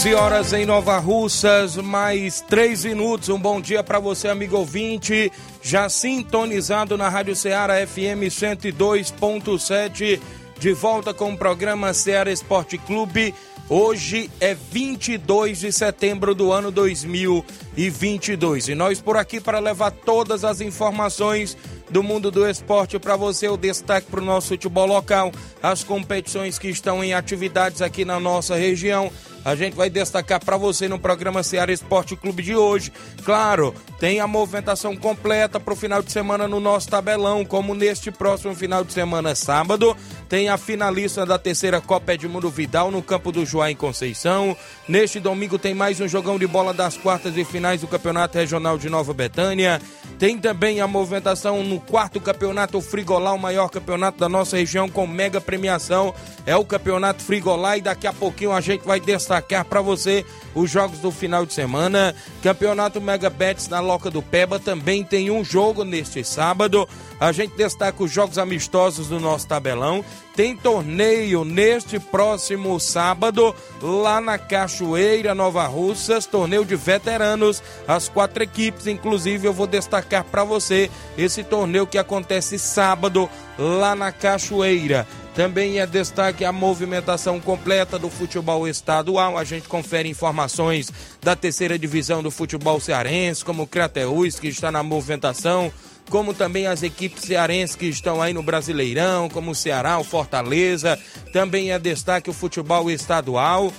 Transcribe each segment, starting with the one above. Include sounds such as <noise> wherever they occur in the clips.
11 horas em Nova Russas, mais 3 minutos. Um bom dia para você, amigo ouvinte, já sintonizado na Rádio Ceará FM 102.7, de volta com o programa Ceará Esporte Clube. Hoje é 22 de setembro do ano 2022 e nós por aqui para levar todas as informações do mundo do esporte. Para você, o destaque para o nosso futebol local, as competições que estão em atividades aqui na nossa região. A gente vai destacar para você no programa Ceará Esporte Clube de hoje. Claro, tem a movimentação completa para o final de semana no nosso tabelão, como neste próximo final de semana, sábado, tem a finalista da terceira Copa Edmundo Vidal no campo do Joá em Conceição. Neste domingo tem mais um jogão de bola das quartas e finais do Campeonato Regional de Nova Betânia. Tem também a movimentação no quarto campeonato Frigolá, o maior campeonato da nossa região com mega premiação. É o campeonato Frigolá e daqui a pouquinho a gente vai destacar para você os jogos do final de semana. Campeonato Mega Bets na Loca do Peba também tem um jogo neste sábado. A gente destaca os jogos amistosos do nosso tabelão. Tem torneio neste próximo sábado, lá na Cachoeira, Nova Russas, torneio de veteranos, as quatro equipes. Inclusive, eu vou destacar para você esse torneio que acontece sábado, lá na Cachoeira. Também é destaque a movimentação completa do futebol estadual. A gente confere informações da terceira divisão do futebol cearense, como o Crateus, que está na movimentação, como também as equipes cearenses que estão aí no Brasileirão, como o Ceará, o Fortaleza. Também é destaque o futebol estadual.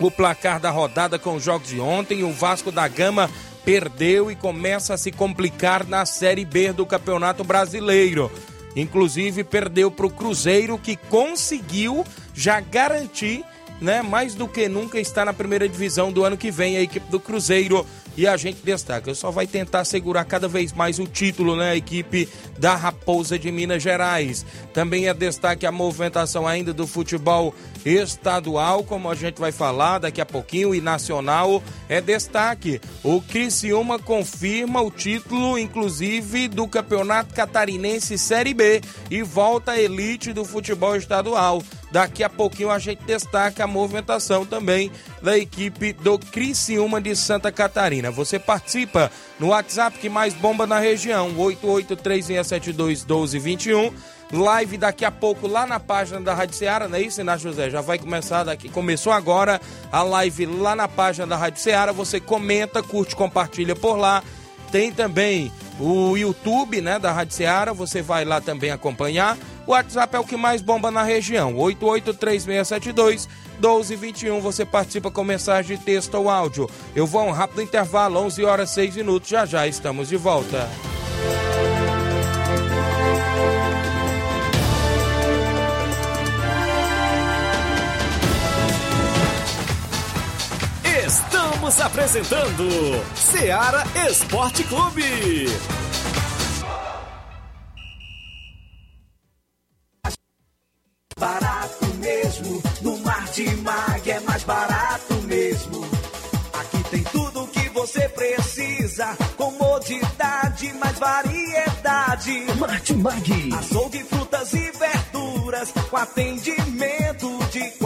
O placar da rodada com os jogos de ontem, o Vasco da Gama perdeu e começa a se complicar na Série B do Campeonato Brasileiro. Inclusive perdeu para o Cruzeiro que conseguiu já garantir, né, mais do que nunca está na primeira divisão do ano que vem a equipe do Cruzeiro e a gente destaca, só vai tentar segurar cada vez mais o título, né? A equipe da Raposa de Minas Gerais. Também é destaque a movimentação ainda do futebol estadual, como a gente vai falar daqui a pouquinho, e nacional é destaque. O Criciúma confirma o título, inclusive, do Campeonato Catarinense Série B e volta à elite do futebol estadual. Daqui a pouquinho a gente destaca a movimentação também da equipe do Criciúma de Santa Catarina. Você participa no WhatsApp que mais bomba na região, 8836721221. Live daqui a pouco lá na página da Rádio Ceará, não é isso, né, José? Já vai começar daqui. Começou agora a live lá na página da Rádio Ceará. Você comenta, curte, compartilha por lá. Tem também o YouTube, né, da Rádio Ceará. Você vai lá também acompanhar. O WhatsApp é o que mais bomba na região, 883672 1221. Você participa com mensagem de texto ou áudio. Eu vou a um rápido intervalo, 11 horas 6 minutos. Já já estamos de volta. Comodidade, mais variedade. Mate Mag. Açougue, frutas e verduras verduras com atendimento de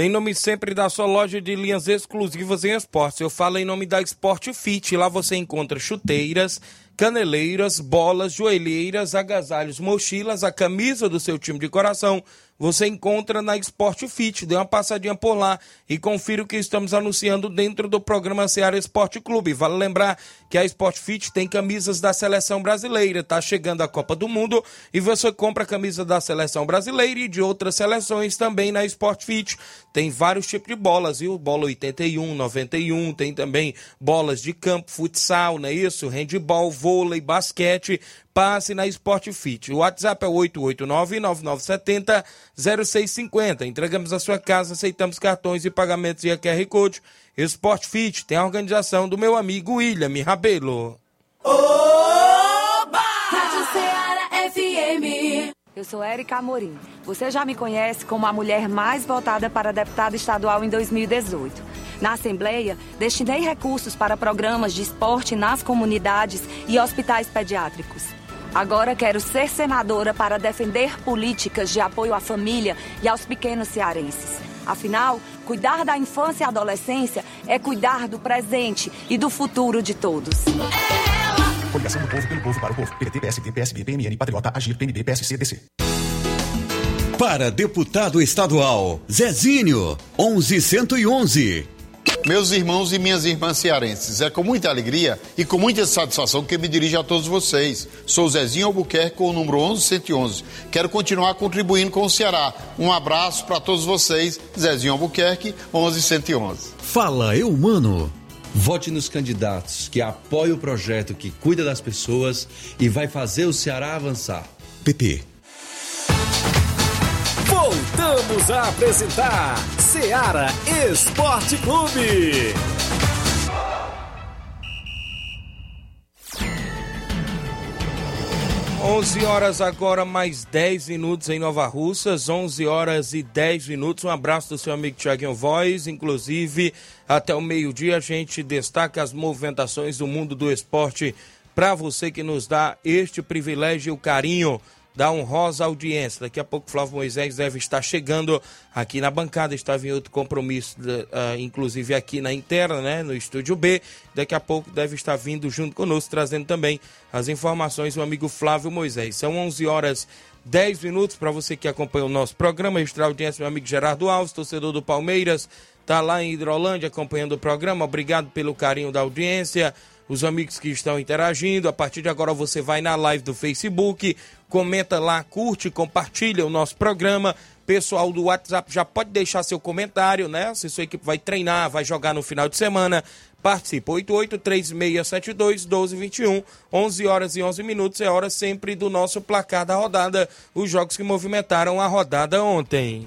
Em nome sempre da sua loja de linhas exclusivas em esportes. Eu falo em nome da Sport Fit. Lá você encontra chuteiras, caneleiras, bolas, joelheiras, agasalhos, mochilas, a camisa do seu time de coração você encontra na Sport Fit. Dê uma passadinha por lá e confira o que estamos anunciando dentro do programa Seara Esporte Clube. Vale lembrar que a Sport Fit tem camisas da seleção brasileira. Tá chegando a Copa do Mundo e você compra a camisa da seleção brasileira e de outras seleções também na Sport Fit. Tem vários tipos de bolas, viu? Bola 81, 91, tem também bolas de campo, futsal, não é isso? Handball, vôlei, basquete passe na Sport Fit. O WhatsApp é 889-9970-0650. Entregamos a sua casa, aceitamos cartões e pagamentos via QR Code. Sport Fit tem a organização do meu amigo William Rabelo. Oba! Rádio Ceará FM. Eu sou Érica Amorim. Você já me conhece como a mulher mais votada para deputada estadual em 2018. Na Assembleia, destinei recursos para programas de esporte nas comunidades e hospitais pediátricos. Agora quero ser senadora para defender políticas de apoio à família e aos pequenos cearenses. Afinal, cuidar da infância e adolescência é cuidar do presente e do futuro de todos. Coligação do Povo pelo Povo para o Povo. PDT, PSD, PSB, PMN, Patriota, Agir, PNB, PSC, DC. Para deputado estadual, Zezinho, 11111. Meus irmãos e minhas irmãs cearenses, é com muita alegria e com muita satisfação que me dirijo a todos vocês. Sou Zezinho Albuquerque com o número 11111. Quero continuar contribuindo com o Ceará. Um abraço para todos vocês. Zezinho Albuquerque, 11111. Fala, eu, mano. Vote nos candidatos que apoiam o projeto que cuida das pessoas e vai fazer o Ceará avançar. PP. Voltamos a apresentar Seara Esporte Clube. 11 horas agora, mais 10 minutos em Nova Russas, 11 horas e 10 minutos. Um abraço do seu amigo Tiaguinho Voz. Inclusive, até o meio-dia a gente destaca as movimentações do mundo do esporte para você que nos dá este privilégio e o carinho da honrosa audiência. Daqui a pouco Flávio Moisés deve estar chegando aqui na bancada, estava em outro compromisso, uh, inclusive aqui na interna, né, no estúdio B. Daqui a pouco deve estar vindo junto conosco, trazendo também as informações do amigo Flávio Moisés. São 11 horas 10 minutos para você que acompanha o nosso programa. Extra audiência, meu amigo Gerardo Alves, torcedor do Palmeiras, está lá em Hidrolândia acompanhando o programa. Obrigado pelo carinho da audiência os amigos que estão interagindo. A partir de agora você vai na live do Facebook, comenta lá, curte, compartilha o nosso programa. Pessoal do WhatsApp já pode deixar seu comentário, né? Se sua equipe vai treinar, vai jogar no final de semana, participa. 8836721221, 11 horas e 11 minutos, é hora sempre do nosso placar da rodada, os jogos que movimentaram a rodada ontem.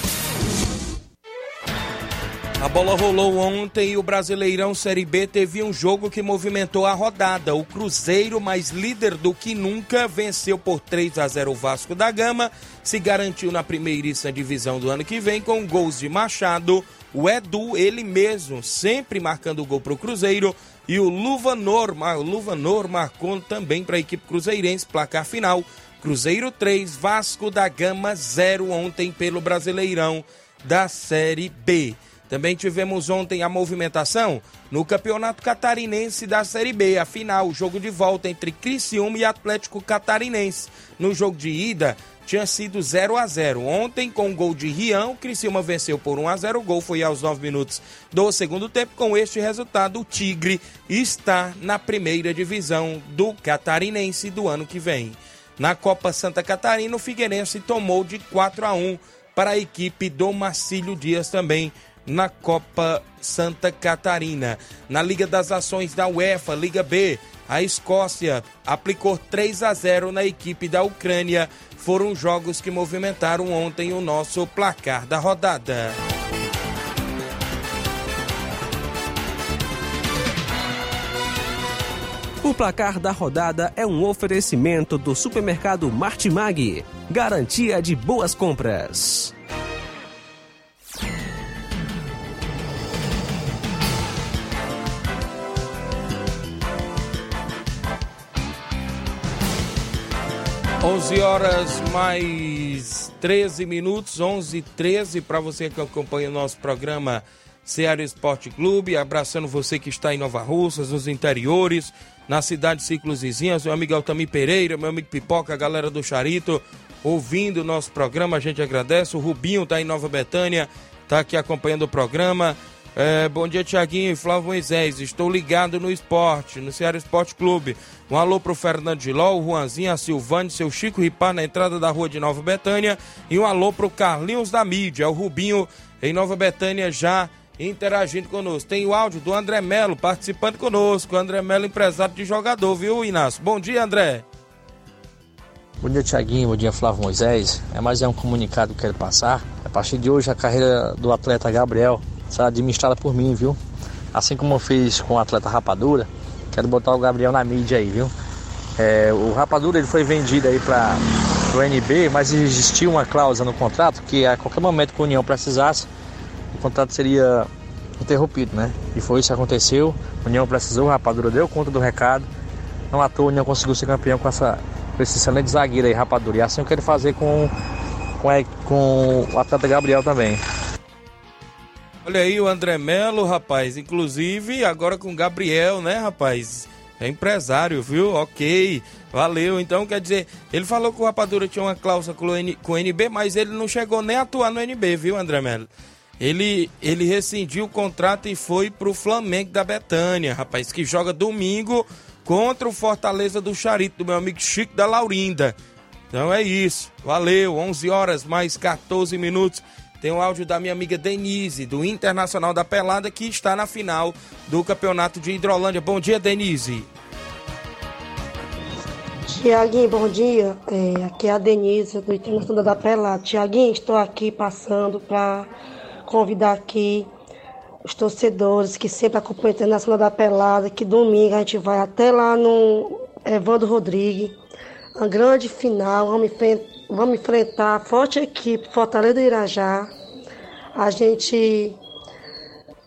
A bola rolou ontem e o Brasileirão Série B teve um jogo que movimentou a rodada. O Cruzeiro, mais líder do que nunca, venceu por 3 a 0 o Vasco da Gama, se garantiu na primeiríssima divisão do ano que vem com gols de Machado, o Edu, ele mesmo, sempre marcando o gol para o Cruzeiro, e o Luvanor, o Luvanor marcou também para a equipe cruzeirense, placar final. Cruzeiro 3, Vasco da Gama 0 ontem pelo Brasileirão da Série B. Também tivemos ontem a movimentação no Campeonato Catarinense da Série B. A final, o jogo de volta entre Criciúma e Atlético Catarinense. No jogo de ida, tinha sido 0 a 0 Ontem, com o gol de Rião, Criciúma venceu por 1 a 0 O gol foi aos 9 minutos do segundo tempo. Com este resultado, o Tigre está na primeira divisão do Catarinense do ano que vem. Na Copa Santa Catarina, o Figueirense tomou de 4 a 1 para a equipe do Marcílio Dias também na Copa Santa Catarina. Na Liga das Ações da UEFA, Liga B, a Escócia aplicou 3 a 0 na equipe da Ucrânia. Foram jogos que movimentaram ontem o nosso placar da rodada. O placar da rodada é um oferecimento do supermercado Martimag. Garantia de boas compras. Onze horas mais 13 minutos, 11 e 13 para você que acompanha o nosso programa Ceará Esporte Clube, abraçando você que está em Nova Russas, nos interiores, na cidade de Ciclos Vizinhas, meu amigo Altamir Pereira, meu amigo Pipoca, a galera do Charito, ouvindo o nosso programa, a gente agradece. O Rubinho está em Nova Betânia, está aqui acompanhando o programa. É, bom dia, Tiaguinho e Flávio Moisés. Estou ligado no esporte, no Ceará Esporte Clube. Um alô pro Fernando Giló, o Juanzinho, a Silvane, seu Chico Ripar na entrada da rua de Nova Betânia. E um alô pro Carlinhos da Mídia, o Rubinho em Nova Betânia já interagindo conosco. Tem o áudio do André Melo participando conosco. André Melo, empresário de jogador, viu, Inácio? Bom dia, André. Bom dia, Tiaguinho. Bom dia, Flávio Moisés. É mais um comunicado que quero passar. A partir de hoje, a carreira do atleta Gabriel será administrada por mim, viu? Assim como eu fiz com o atleta Rapadura, quero botar o Gabriel na mídia aí, viu? É, o Rapadura ele foi vendido aí para o NB, mas existia uma cláusula no contrato que a qualquer momento que a União precisasse, o contrato seria interrompido, né? E foi isso que aconteceu. A União precisou, o Rapadura deu conta do recado. Não à toa a União conseguiu ser campeão com, essa, com esse excelente zagueiro aí, Rapadura. E assim eu quero fazer com, com, com o atleta Gabriel também. Olha aí o André Melo, rapaz. Inclusive, agora com o Gabriel, né, rapaz? É empresário, viu? Ok, valeu. Então, quer dizer, ele falou que o Rapadura tinha uma cláusula com o, N, com o NB, mas ele não chegou nem a atuar no NB, viu, André Melo? Ele, ele rescindiu o contrato e foi pro Flamengo da Betânia, rapaz, que joga domingo contra o Fortaleza do Charito, do meu amigo Chico da Laurinda. Então é isso, valeu. 11 horas mais 14 minutos. Tem o áudio da minha amiga Denise, do Internacional da Pelada, que está na final do Campeonato de Hidrolândia. Bom dia, Denise. Tiaguinho, bom dia. É, aqui é a Denise, do Internacional da Pelada. Tiaguinho, estou aqui passando para convidar aqui os torcedores que sempre acompanham o Internacional da Pelada, que domingo a gente vai até lá no Evandro Rodrigues. Uma grande final, vamos, vamos enfrentar a forte equipe Fortaleza do Irajá. A gente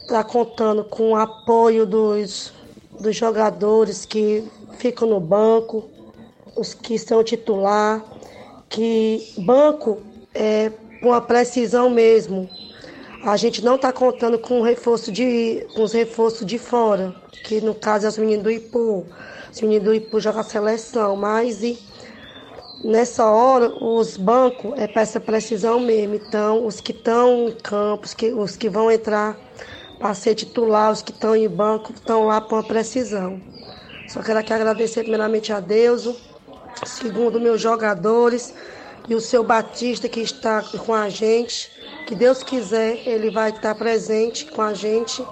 está contando com o apoio dos, dos jogadores que ficam no banco, os que são titular, que banco é com a precisão mesmo. A gente não está contando com reforço de, com os reforços de fora, que no caso é os meninos do Ipu. Os meninos do Ipu jogam a seleção, mas e, nessa hora os bancos é para essa precisão mesmo. Então, os que estão em campo, os que, os que vão entrar para ser titular, os que estão em banco, estão lá para uma precisão. Só quero aqui agradecer primeiramente a Deus, segundo meus jogadores e o seu Batista que está com a gente. Que Deus quiser, ele vai estar presente com a gente,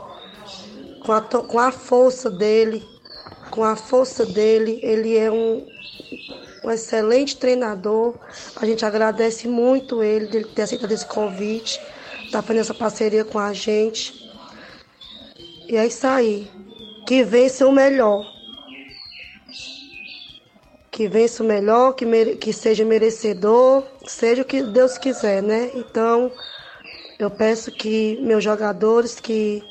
com a, com a força dele, com a força dele. Ele é um, um excelente treinador. A gente agradece muito ele de ter aceitado esse convite, estar tá fazendo essa parceria com a gente. E é isso aí. Que vença o melhor. Que vença o melhor, que, mere... que seja merecedor, seja o que Deus quiser, né? Então, eu peço que meus jogadores que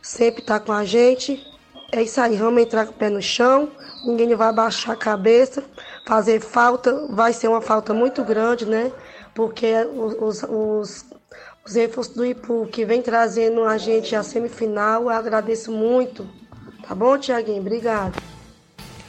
sempre estão tá com a gente, é isso aí, vamos entrar com o pé no chão, ninguém vai baixar a cabeça, fazer falta, vai ser uma falta muito grande, né? Porque os, os, os do Ipu que vem trazendo a gente à semifinal, eu agradeço muito. Tá bom, Tiaguinho? Obrigado.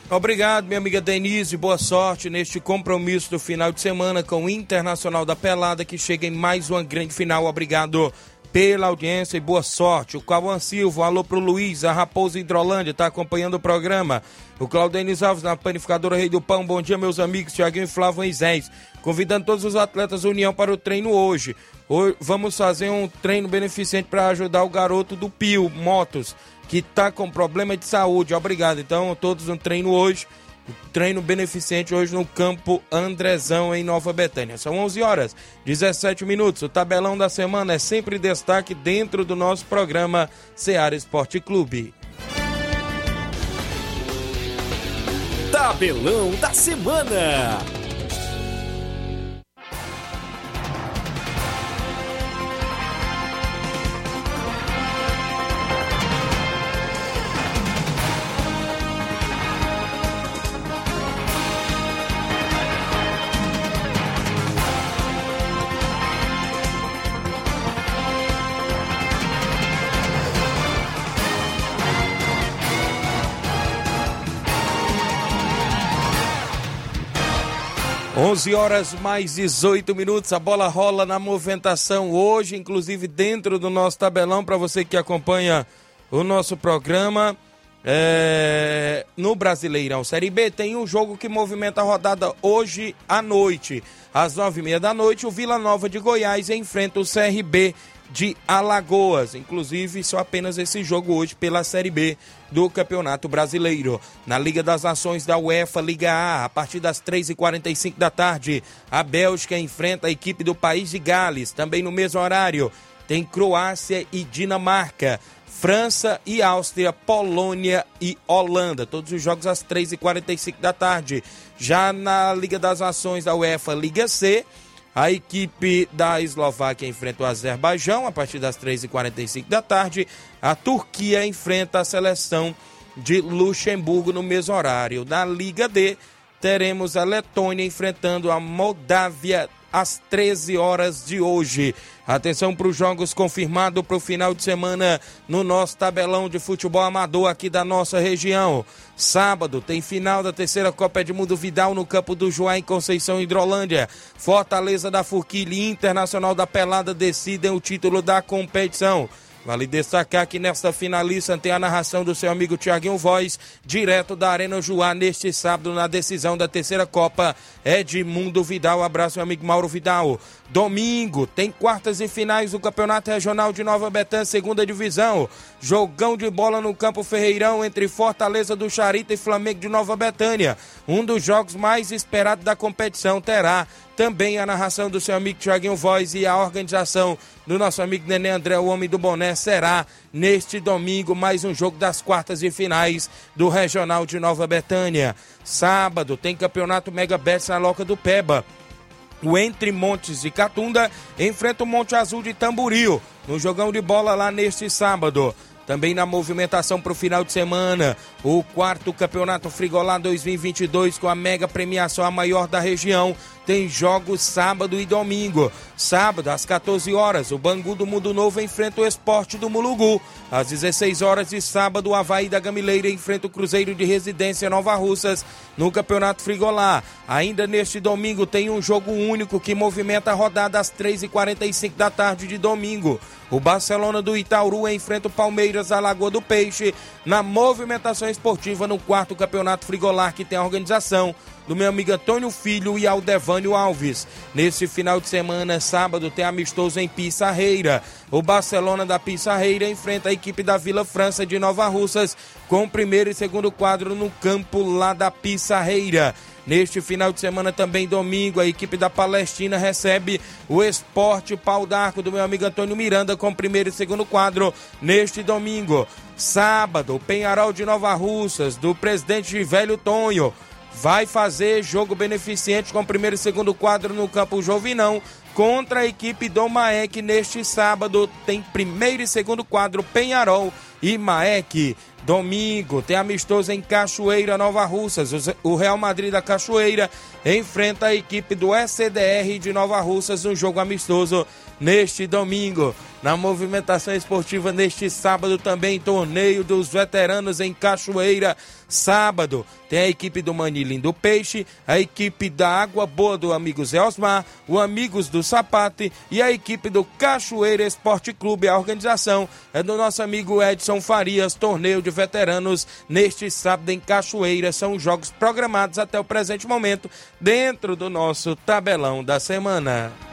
Obrigado, minha amiga Denise. Boa sorte neste compromisso do final de semana com o Internacional da Pelada, que chega em mais uma grande final. Obrigado pela audiência e boa sorte. O Cauã Silva, alô pro Luiz, a Raposa Hidrolândia, está acompanhando o programa. O Claudenis Alves, na panificadora Rei do Pão. Bom dia, meus amigos, Tiaguinho e Flávio Moisés. Convidando todos os atletas da União para o treino hoje. Hoje vamos fazer um treino beneficente para ajudar o garoto do Pio Motos, que está com problema de saúde. Obrigado. Então, todos um treino hoje. Treino beneficente hoje no campo Andrezão, em Nova Betânia. São 11 horas, 17 minutos. O tabelão da semana é sempre destaque dentro do nosso programa Seara Esporte Clube. Tabelão da semana. 11 horas mais 18 minutos, a bola rola na movimentação hoje, inclusive dentro do nosso tabelão, para você que acompanha o nosso programa. É, no Brasileirão Série B tem um jogo que movimenta a rodada hoje à noite. Às nove e meia da noite, o Vila Nova de Goiás enfrenta o CRB de Alagoas. Inclusive, só apenas esse jogo hoje pela Série B do Campeonato Brasileiro. Na Liga das Nações da UEFA, Liga A, a partir das 3h45 da tarde, a Bélgica enfrenta a equipe do país de Gales. Também no mesmo horário, tem Croácia e Dinamarca. França e Áustria, Polônia e Holanda. Todos os jogos às 3h45 da tarde. Já na Liga das Nações da UEFA, Liga C, a equipe da Eslováquia enfrenta o Azerbaijão a partir das 3h45 da tarde. A Turquia enfrenta a seleção de Luxemburgo no mesmo horário. Na Liga D, teremos a Letônia enfrentando a Moldávia às 13 horas de hoje. Atenção para os jogos confirmados para o final de semana no nosso tabelão de futebol amador aqui da nossa região. Sábado tem final da terceira Copa Edmundo Vidal no campo do Joá em Conceição Hidrolândia. Fortaleza da Forquilha e Internacional da Pelada decidem o título da competição. Vale destacar que nesta finalista tem a narração do seu amigo Tiaguinho Voz, direto da Arena Juá, neste sábado, na decisão da terceira Copa Edmundo Vidal. Abraço, meu amigo Mauro Vidal. Domingo tem quartas e finais do Campeonato Regional de Nova Betânia, segunda divisão. Jogão de bola no Campo Ferreirão entre Fortaleza do Charita e Flamengo de Nova Betânia. Um dos jogos mais esperados da competição terá também a narração do seu amigo Tiaguinho Voz e a organização do nosso amigo Nenê André, o homem do boné, será neste domingo mais um jogo das quartas e finais do Regional de Nova Betânia. Sábado tem campeonato Mega Bet na Loca do Peba. O Entre Montes e Catunda enfrenta o Monte Azul de Tamboril no jogão de bola lá neste sábado. Também na movimentação para o final de semana, o quarto Campeonato Frigolá 2022 com a mega premiação a maior da região. Tem jogos sábado e domingo. Sábado, às 14 horas, o Bangu do Mundo Novo enfrenta o Esporte do Mulugu. Às 16 horas de sábado, o Havaí da Gamileira enfrenta o Cruzeiro de Residência Nova Russas no Campeonato Frigolá. Ainda neste domingo tem um jogo único que movimenta a rodada às 3h45 da tarde de domingo. O Barcelona do Itaúru enfrenta o Palmeiras a Lagoa do Peixe na movimentação esportiva no quarto Campeonato Frigolar que tem a organização do meu amigo Antônio Filho e Aldevânio Alves. Nesse final de semana, sábado, tem amistoso em Pissarreira. O Barcelona da Pissarreira enfrenta a equipe da Vila França de Nova Russas com o primeiro e segundo quadro no campo lá da Pissarreira. Neste final de semana, também domingo, a equipe da Palestina recebe o Esporte Pau d'Arco do meu amigo Antônio Miranda com primeiro e segundo quadro neste domingo. Sábado, Penharol de Nova Russas, do presidente Velho Tonho, vai fazer jogo beneficente com o primeiro e segundo quadro no campo Jovinão contra a equipe do Maek neste sábado. Tem primeiro e segundo quadro Penharol e Maek. Domingo tem amistoso em Cachoeira, Nova Russas. O Real Madrid da Cachoeira enfrenta a equipe do SDR de Nova Russas no jogo amistoso neste domingo. Na movimentação esportiva neste sábado também, torneio dos veteranos em Cachoeira. Sábado tem a equipe do Manilim do Peixe, a equipe da Água Boa do Amigos Zé Osmar, o Amigos do Sapate e a equipe do Cachoeira Esporte Clube. A organização é do nosso amigo Edson Farias, torneio de veteranos neste sábado em Cachoeira. São jogos programados até o presente momento dentro do nosso tabelão da semana.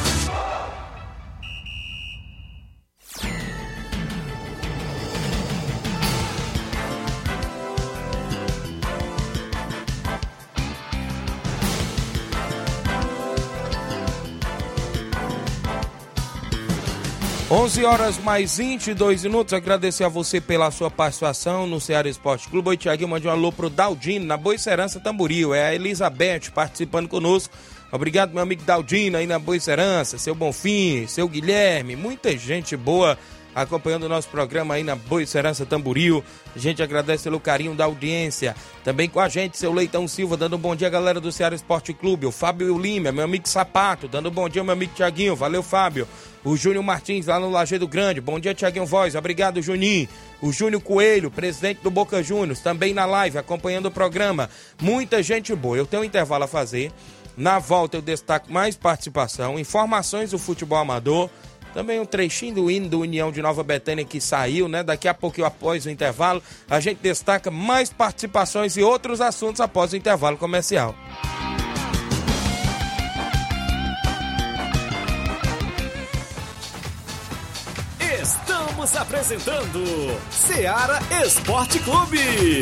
11 horas mais 22 minutos. Agradecer a você pela sua participação no Ceará Esporte Clube. Oi, Tiaguinho, mande um alô pro Daldino, na Boicerança Tamboril. É a Elizabeth participando conosco. Obrigado, meu amigo Daldino, aí na Boicerança, seu Bonfim, seu Guilherme, muita gente boa acompanhando o nosso programa aí na Boicerança Tamboril. A gente agradece pelo carinho da audiência. Também com a gente, seu Leitão Silva, dando um bom dia, galera do Ceará Esporte Clube. O Fábio Lima, meu amigo Sapato, dando um bom dia, meu amigo Tiaguinho. Valeu, Fábio. O Júnior Martins, lá no Lajeado Grande. Bom dia, Tiaguinho Voz. Obrigado, Juninho. O Júnior Coelho, presidente do Boca Juniors, também na live, acompanhando o programa. Muita gente boa. Eu tenho um intervalo a fazer. Na volta eu destaco mais participação, informações do futebol amador. Também um trechinho do hino do União de Nova Betânia que saiu, né? Daqui a pouco, após o intervalo, a gente destaca mais participações e outros assuntos após o intervalo comercial. Estamos apresentando Seara Esporte Clube.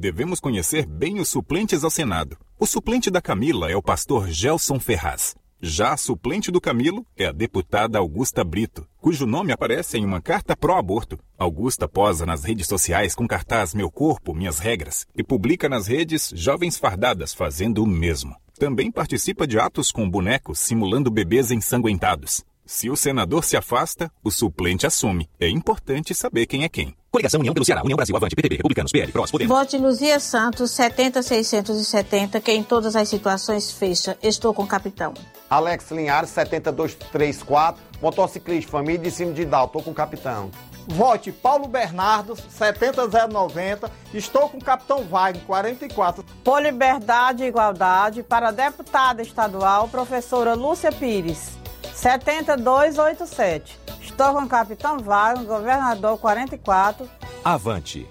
Devemos conhecer bem os suplentes ao Senado. O suplente da Camila é o pastor Gelson Ferraz. Já a suplente do Camilo é a deputada Augusta Brito, cujo nome aparece em uma carta pró-aborto. Augusta posa nas redes sociais com cartaz Meu Corpo, Minhas Regras e publica nas redes jovens fardadas fazendo o mesmo. Também participa de atos com bonecos simulando bebês ensanguentados. Se o senador se afasta, o suplente assume. É importante saber quem é quem. Coligação União pelo Ceará, União Brasil, Avante, PTB, Republicanos, PL, PROS, Podemos. Vote Luzia Santos, 70670, que em todas as situações fecha. Estou com o capitão. Alex Linhares, 70234, motociclista, família de cima de Dal, estou com o capitão. Vote Paulo Bernardo, 70090. Estou com o Capitão Wagner, 44. Por liberdade e igualdade, para deputada estadual, professora Lúcia Pires, 70287. Estou com o Capitão Wagner, governador 44. Avante.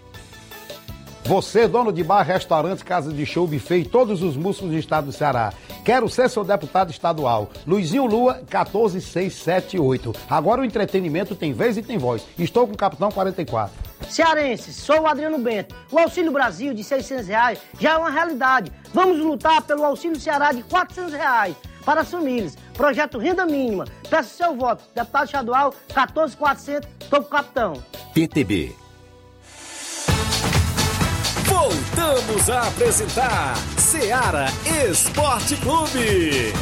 Você, dono de bar, restaurante, casa de show, buffet e todos os músicos do estado do Ceará. Quero ser seu deputado estadual. Luizinho Lua, 14678. Agora o entretenimento tem vez e tem voz. Estou com o Capitão 44. Cearense, sou o Adriano Bento. O Auxílio Brasil de 600 reais já é uma realidade. Vamos lutar pelo Auxílio Ceará de 400 reais para as famílias. Projeto Renda Mínima. Peço seu voto. Deputado estadual, 14400. Estou com o capitão. PTB. Voltamos a apresentar Seara Esporte Clube.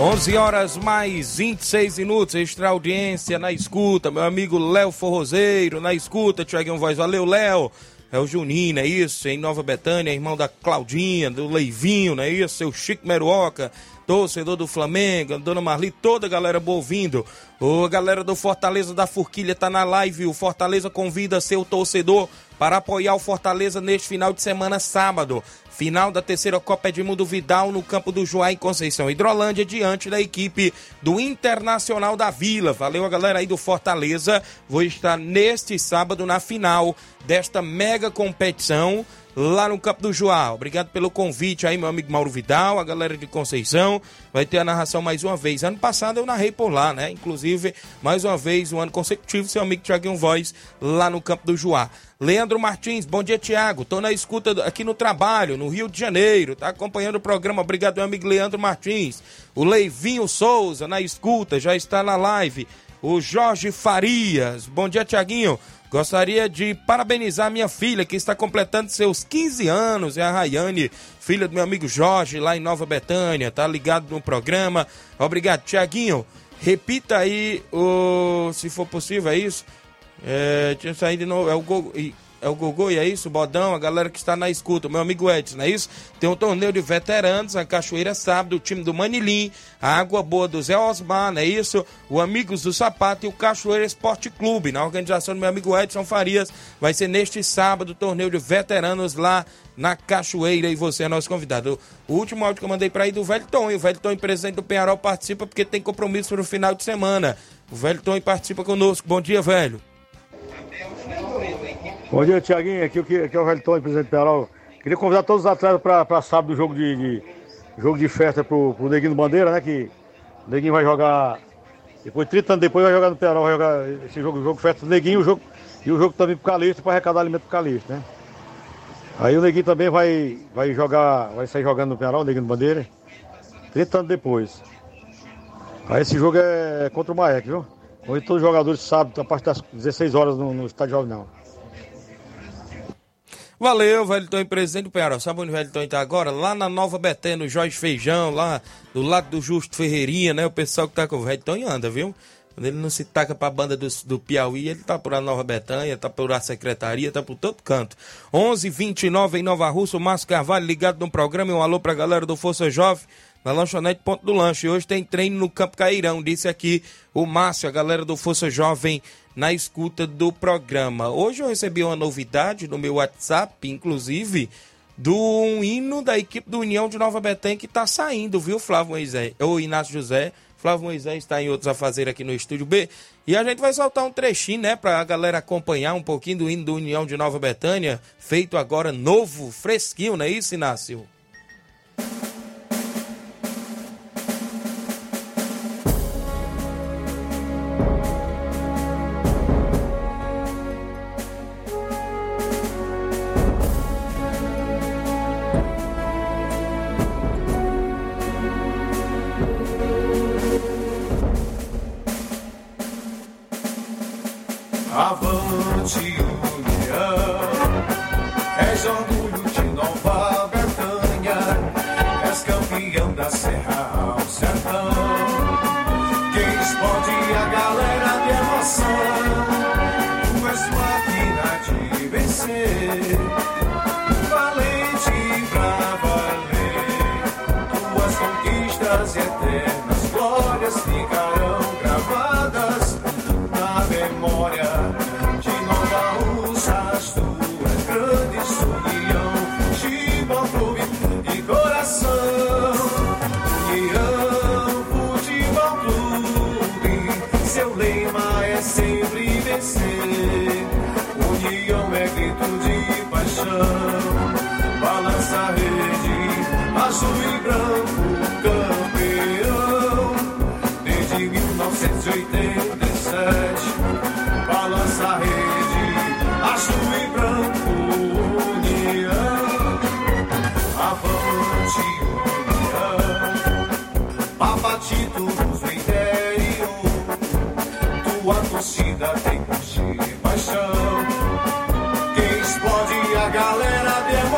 11 horas mais 26 minutos, extra audiência na escuta, meu amigo Léo Forrozeiro, na escuta, Tiaguinho Voz, valeu Léo, é o Juninho, não é isso? Em Nova Betânia, irmão da Claudinha, do Leivinho, não é isso? Seu Chico Meruoca, torcedor do Flamengo, Dona Marli, toda a galera boa ouvindo. Ô, galera do Fortaleza da Forquilha tá na live, o Fortaleza convida seu torcedor para apoiar o Fortaleza neste final de semana, sábado. Final da terceira Copa Edmundo Vidal no campo do Joá em Conceição Hidrolândia, diante da equipe do Internacional da Vila. Valeu a galera aí do Fortaleza. Vou estar neste sábado na final desta mega competição lá no Campo do Joá. Obrigado pelo convite aí, meu amigo Mauro Vidal, a galera de Conceição. Vai ter a narração mais uma vez. Ano passado eu narrei por lá, né? Inclusive, mais uma vez, um ano consecutivo, seu amigo Tiaguinho Voz, lá no Campo do Joá. Leandro Martins, bom dia, Tiago. Tô na escuta aqui no trabalho, no Rio de Janeiro. Tá acompanhando o programa. Obrigado, meu amigo Leandro Martins. O Leivinho Souza, na escuta, já está na live. O Jorge Farias, bom dia, Tiaguinho. Gostaria de parabenizar minha filha, que está completando seus 15 anos, é a Rayane, filha do meu amigo Jorge, lá em Nova Betânia, tá ligado no programa. Obrigado, Tiaguinho. Repita aí, o, se for possível, é isso? É, tinha saído de novo, é o Gol, é o Gogô e é isso, o Bodão, a galera que está na escuta, o meu amigo Edson, é isso? Tem um torneio de veteranos, a Cachoeira sábado, o time do Manilim, a Água Boa do Zé Osmar, não é isso? O Amigos do Sapato e o Cachoeira Esporte Clube, na organização do meu amigo Edson Farias, vai ser neste sábado, o torneio de veteranos lá na Cachoeira e você é nosso convidado. O último áudio que eu mandei para aí do Velho Tom, e o Velho Tom, presidente do Penharol, participa porque tem compromisso no final de semana. O Velho Tom participa conosco. Bom dia, velho. Bom dia, Tiaguinho. Aqui, aqui, é o Velton, presidente Perol. Queria convidar todos os atletas para sábado o jogo de, de, jogo de festa pro, pro Neguinho Bandeira, né? Que o Neguinho vai jogar. Depois, 30 anos depois, vai jogar no Perol, vai jogar esse jogo, jogo festa do Neguinho o jogo, e o jogo também pro Calixto para arrecadar alimento pro Calixto, né? Aí o Neguinho também vai, vai jogar, vai sair jogando no Penarol, o Neguinho Bandeira, 30 anos depois. Aí esse jogo é contra o Maek, viu? Onde todos os jogadores sábado, a partir das 16 horas no, no estádio Jovinal. Valeu, Velton, presidente do Penharol. Sabe onde o Velton está agora? Lá na Nova Betânia, no Jorge Feijão, lá do lado do Justo Ferreirinha, né? O pessoal que tá com o Velton anda, viu? Quando ele não se taca pra banda do, do Piauí, ele tá por a Nova Betânia, tá por a secretaria, tá por todo canto. 11 29 em Nova Rússia, o Márcio Carvalho ligado no programa. E um alô pra galera do Força Jovem na lanchonete Ponto do Lanche. Hoje tem treino no Campo Cairão, disse aqui o Márcio, a galera do Força Jovem na escuta do programa. Hoje eu recebi uma novidade no meu WhatsApp, inclusive, do um hino da equipe do União de Nova Betânia que está saindo, viu, Flávio Moisés? Ou Inácio José. Flávio Moisés está em outros a fazer aqui no Estúdio B. E a gente vai soltar um trechinho, né, para a galera acompanhar um pouquinho do hino do União de Nova Betânia, feito agora novo, fresquinho, não é isso, Inácio?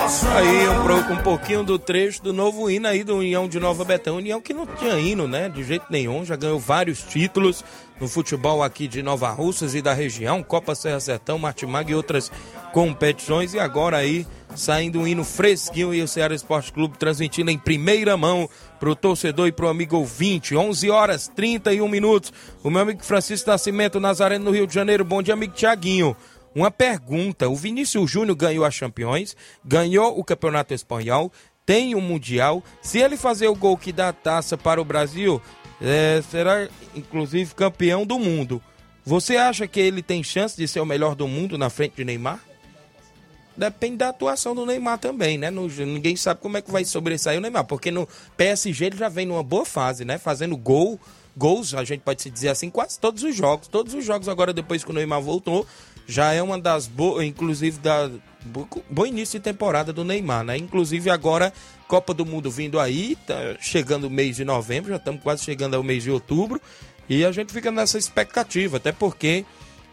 Aí um, um pouquinho do trecho do novo hino aí do União de Nova Betânia. União que não tinha hino, né? De jeito nenhum. Já ganhou vários títulos no futebol aqui de Nova Russas e da região. Copa Serra Sertão, Martimag e outras competições. E agora aí saindo um hino fresquinho e o Ceará Esporte Clube transmitindo em primeira mão pro torcedor e pro amigo ouvinte. 11 horas 31 minutos. O meu amigo Francisco Nascimento Nazareno no Rio de Janeiro. Bom dia, amigo Tiaguinho. Uma pergunta: o Vinícius Júnior ganhou a Champions, ganhou o Campeonato Espanhol, tem o Mundial. Se ele fazer o gol que dá a taça para o Brasil, é, será inclusive campeão do mundo. Você acha que ele tem chance de ser o melhor do mundo na frente de Neymar? depende da atuação do Neymar também, né? No- ninguém sabe como é que vai sobressair o Neymar, porque no PSG ele já vem numa boa fase, né? Fazendo gol, gols, a gente pode se dizer assim, quase todos os jogos. Todos os jogos agora, depois que o Neymar voltou, já é uma das boas, inclusive da bo- bom início de temporada do Neymar, né? Inclusive agora Copa do Mundo vindo aí, tá chegando o mês de novembro, já estamos quase chegando ao mês de outubro, e a gente fica nessa expectativa, até porque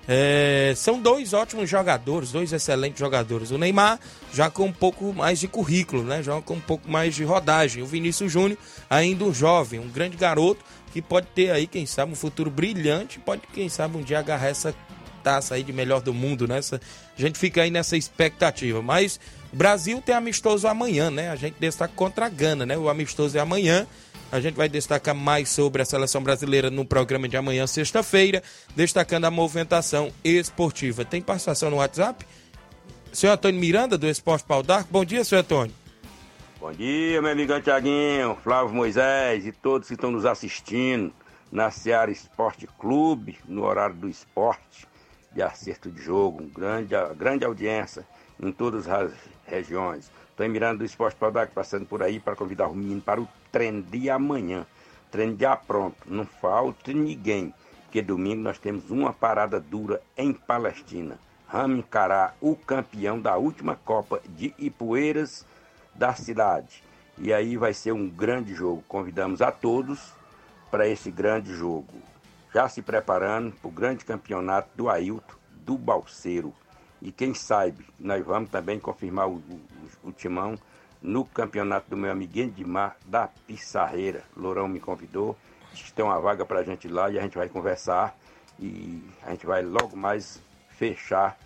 é, são dois ótimos jogadores, dois excelentes jogadores. O Neymar já com um pouco mais de currículo, né? Já com um pouco mais de rodagem. O Vinícius Júnior, ainda um jovem, um grande garoto que pode ter aí, quem sabe, um futuro brilhante, pode, quem sabe, um dia agarrar essa taça aí de melhor do mundo, né? Essa- a gente fica aí nessa expectativa. Mas o Brasil tem amistoso amanhã, né? A gente destaca contra a Gana, né? O amistoso é amanhã. A gente vai destacar mais sobre a seleção brasileira no programa de amanhã, sexta-feira, destacando a movimentação esportiva. Tem participação no WhatsApp? Senhor Antônio Miranda, do Esporte Pau d'Arco. Bom dia, senhor Antônio. Bom dia, meu amigo Tiaguinho, Flávio Moisés e todos que estão nos assistindo na Seara Esporte Clube, no horário do esporte de acerto de jogo. Grande, grande audiência em todas as regiões. Estou mirando do Esporte Paudac, passando por aí para convidar o menino para o treino de amanhã. Treino já pronto, não falta ninguém, porque domingo nós temos uma parada dura em Palestina. Vamos encarar o campeão da última Copa de Ipueiras da cidade. E aí vai ser um grande jogo. Convidamos a todos para esse grande jogo. Já se preparando para o grande campeonato do Ailton do Balseiro. E quem sabe, nós vamos também confirmar o, o- o timão no campeonato do meu amiguinho de mar da Pissarreira. Lourão me convidou, tem uma vaga para a gente lá e a gente vai conversar. E a gente vai logo mais fechar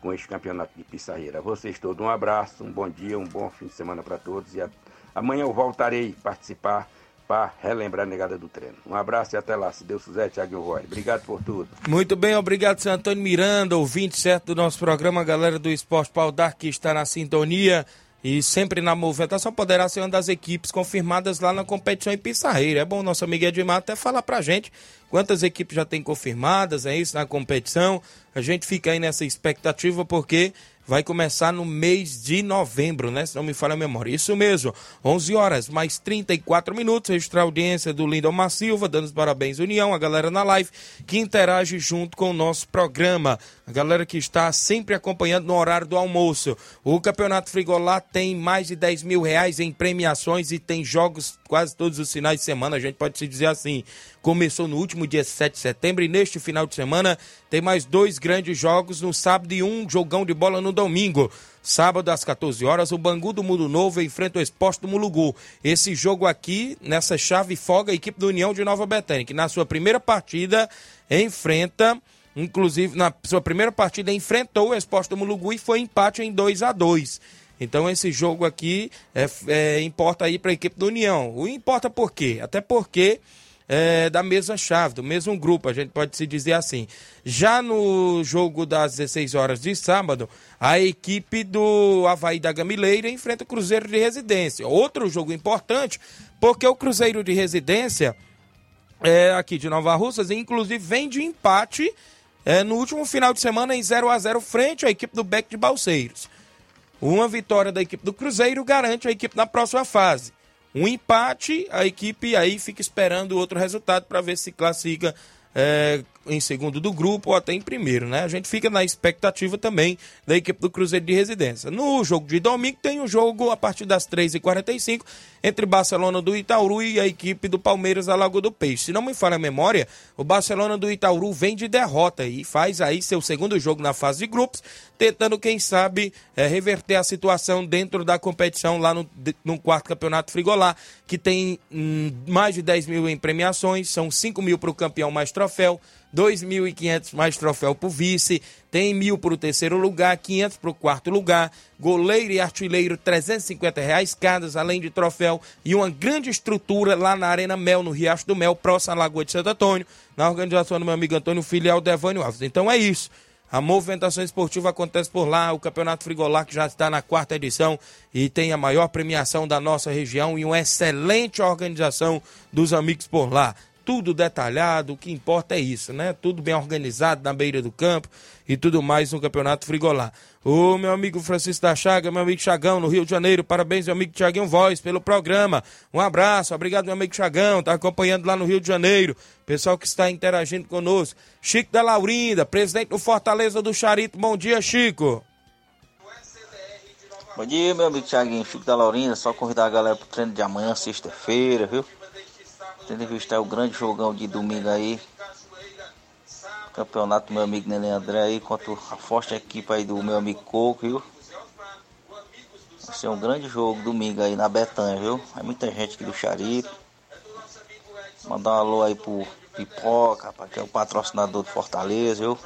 com este campeonato de Pissarreira. Vocês todos um abraço, um bom dia, um bom fim de semana para todos. E a- amanhã eu voltarei a participar relembrar a negada do treino. Um abraço e até lá, se Deus quiser, Thiago Roy. Obrigado por tudo. Muito bem, obrigado, senhor Antônio Miranda, ouvinte certo do nosso programa, galera do Esporte Pau d'Arco que está na sintonia e sempre na movimentação, poderá ser uma das equipes confirmadas lá na competição em Pissarreira. É bom nosso amigo Edmar até falar pra gente quantas equipes já tem confirmadas, é isso, na competição. A gente fica aí nessa expectativa porque vai começar no mês de novembro, né? Se não me falha a memória. Isso mesmo, 11 horas, mais 34 minutos. Registrar a audiência do Lindomar Silva, dando os parabéns, União, a galera na live que interage junto com o nosso programa. A galera que está sempre acompanhando no horário do almoço. O Campeonato Frigolá tem mais de 10 mil reais em premiações e tem jogos quase todos os finais de semana, a gente pode se dizer assim. Começou no último dia 7 de setembro e neste final de semana tem mais dois grandes jogos no sábado e um jogão de bola no domingo. Sábado às 14 horas, o Bangu do Mundo Novo enfrenta o Esporte do Mulugu. Esse jogo aqui, nessa chave, folga a equipe do União de Nova Betânia, que na sua primeira partida enfrenta, inclusive na sua primeira partida enfrentou o Esporte do Mulugu e foi empate em 2 a 2 então esse jogo aqui é, é, importa aí para a equipe do União. O importa por quê? Até porque é da mesma chave, do mesmo grupo, a gente pode se dizer assim. Já no jogo das 16 horas de sábado, a equipe do Havaí da Gamileira enfrenta o Cruzeiro de Residência. Outro jogo importante, porque o Cruzeiro de Residência é, aqui de Nova Russas, inclusive vem de empate é, no último final de semana em 0 a 0 frente à equipe do Beck de Balseiros. Uma vitória da equipe do Cruzeiro garante a equipe na próxima fase. Um empate, a equipe aí fica esperando outro resultado para ver se classifica é, em segundo do grupo ou até em primeiro, né? A gente fica na expectativa também da equipe do Cruzeiro de Residência. No jogo de domingo tem um jogo a partir das 3h45 entre Barcelona do Itaúru e a equipe do Palmeiras da Lagoa do Peixe. Se não me falha a memória, o Barcelona do Itaúru vem de derrota e faz aí seu segundo jogo na fase de grupos, tentando, quem sabe, é, reverter a situação dentro da competição lá no, no quarto campeonato Frigolá, que tem hum, mais de 10 mil em premiações, são 5 mil para o campeão mais troféu, 2.500 mais troféu para o vice, tem mil para o terceiro lugar, 500 para o quarto lugar, goleiro e artilheiro 350 reais cada, além de troféu e uma grande estrutura lá na Arena Mel, no Riacho do Mel, próximo à Lagoa de Santo Antônio, na organização do meu amigo Antônio Filial Devânio Alves. Então é isso. A movimentação esportiva acontece por lá, o Campeonato Frigolá que já está na quarta edição e tem a maior premiação da nossa região e uma excelente organização dos amigos por lá. Tudo detalhado, o que importa é isso, né? Tudo bem organizado na beira do campo e tudo mais no Campeonato Frigolá. O meu amigo Francisco da Chaga, meu amigo Chagão, no Rio de Janeiro. Parabéns, meu amigo Tiaguinho Voz, pelo programa. Um abraço, obrigado, meu amigo Chagão, tá acompanhando lá no Rio de Janeiro. Pessoal que está interagindo conosco. Chico da Laurinda, presidente do Fortaleza do Charito. Bom dia, Chico. Bom dia, meu amigo Thiaguinho, Chico da Laurinda. Só convidar a galera pro treino de amanhã, sexta-feira, viu? Vista o grande jogão de domingo aí. Campeonato meu amigo Nenê André aí, contra a forte equipe aí do meu amigo Coco, viu? Vai ser um grande jogo domingo aí na Betânia, viu? Muita gente aqui do Charito. Mandar um alô aí pro Pipoca, rapaz, que é o patrocinador do Fortaleza, viu?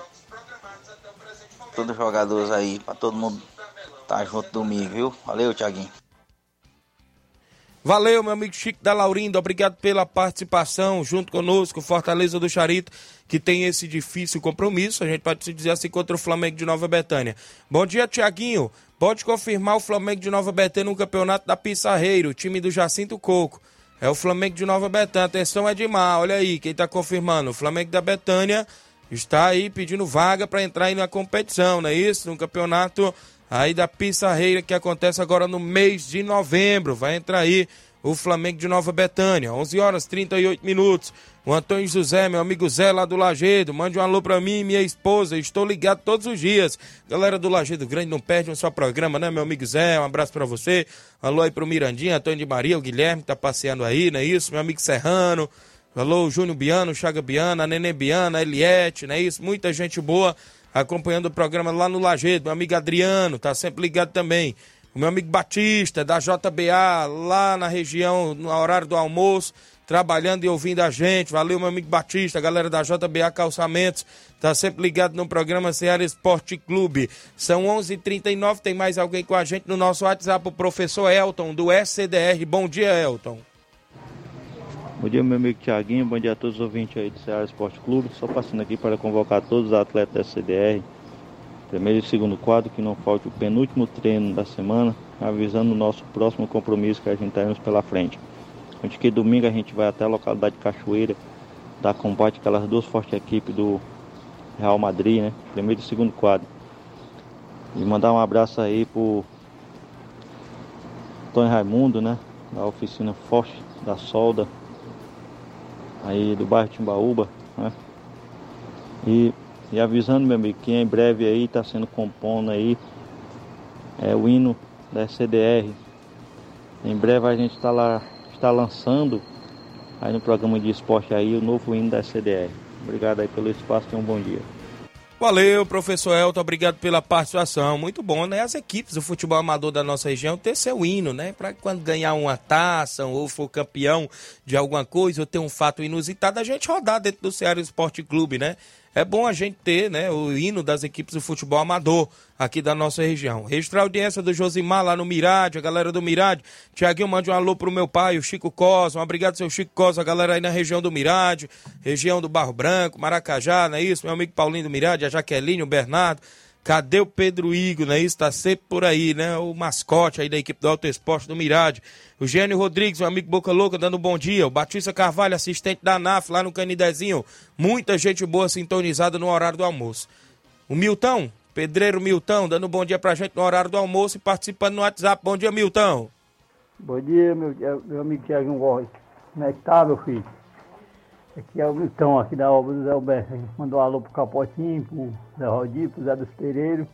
Todos os jogadores aí, pra todo mundo tá junto domingo, viu? Valeu, Thiaguinho. Valeu, meu amigo Chico da Laurinda, obrigado pela participação junto conosco, Fortaleza do Charito, que tem esse difícil compromisso, a gente pode se dizer assim, contra o Flamengo de Nova Betânia. Bom dia, Tiaguinho. Pode confirmar o Flamengo de Nova Betânia no campeonato da Pissarreiro, time do Jacinto Coco. É o Flamengo de Nova Betânia. Atenção, Edmar, olha aí, quem tá confirmando. O Flamengo da Betânia está aí pedindo vaga para entrar aí na competição, não é isso? No campeonato aí da Pissarreira que acontece agora no mês de novembro. Vai entrar aí o Flamengo de Nova Betânia. 11 horas 38 minutos. O Antônio José, meu amigo Zé lá do Lagedo, mande um alô pra mim e minha esposa. Estou ligado todos os dias. Galera do Lagedo Grande, não perde um só programa, né, meu amigo Zé? Um abraço pra você. Alô aí pro Mirandinha, Antônio de Maria, o Guilherme tá passeando aí, não é isso? Meu amigo Serrano. Alô, Júnior Biano, Chaga Biana, Nenê Biana, Eliette, não é isso? Muita gente boa acompanhando o programa lá no Lagedo. Meu amigo Adriano, tá sempre ligado também. O meu amigo Batista, da JBA, lá na região, no horário do almoço, trabalhando e ouvindo a gente. Valeu, meu amigo Batista, galera da JBA Calçamentos, tá sempre ligado no programa Ceará Esporte Clube. São 11:39 h 39 tem mais alguém com a gente no nosso WhatsApp, o professor Elton, do SCDR. Bom dia, Elton. Bom dia, meu amigo Tiaguinho. Bom dia a todos os ouvintes aí do Ceará Esporte Clube. Só passando aqui para convocar todos os atletas da CDR. Primeiro e segundo quadro, que não falte o penúltimo treino da semana, avisando o nosso próximo compromisso que a gente temos pela frente. Onde que domingo a gente vai até a localidade de Cachoeira, dar combate aquelas duas fortes equipes do Real Madrid, né? Primeiro e segundo quadro. E mandar um abraço aí pro Tony Raimundo, né? Da oficina Forte da Solda, aí do bairro Timbaúba, né? E, e avisando, meu amigo, que em breve aí está sendo compondo aí é, o hino da CDR. Em breve a gente está lá, está lançando aí no programa de esporte aí o novo hino da CDR. Obrigado aí pelo espaço e um bom dia. Valeu, professor Elton, obrigado pela participação. Muito bom, né? As equipes do futebol amador da nossa região ter seu hino, né? Para quando ganhar uma taça ou for campeão de alguma coisa ou ter um fato inusitado, a gente rodar dentro do Ceará Esporte Clube, né? É bom a gente ter, né, o hino das equipes do futebol amador aqui da nossa região. Registrar a audiência do Josimar lá no Mirade, a galera do Mirade. Tiaguinho, mande um alô pro meu pai, o Chico Cosa. Um obrigado, seu Chico Cosa, a galera aí na região do Mirade, região do Barro Branco, Maracajá, não é isso? Meu amigo Paulinho do Mirade, a Jaqueline, o Bernardo. Cadê o Pedro Igor, né? Isso tá sempre por aí, né? O mascote aí da equipe do Alto Esporte do Mirade. O Gênio Rodrigues, meu amigo Boca Louca, dando um bom dia. O Batista Carvalho, assistente da ANAF, lá no Canidezinho. Muita gente boa sintonizada no horário do almoço. O Milton, Pedreiro Milton, dando um bom dia pra gente no horário do almoço e participando no WhatsApp. Bom dia, Milton. Bom dia, meu, meu amigo Tiaguinho Góes. Como é que tá, meu filho? Aqui é o Milton, aqui da obra do Zé Alberto. Mandou um alô pro Capotinho, pro Zé Rodir, pro Zé dos Pereiros,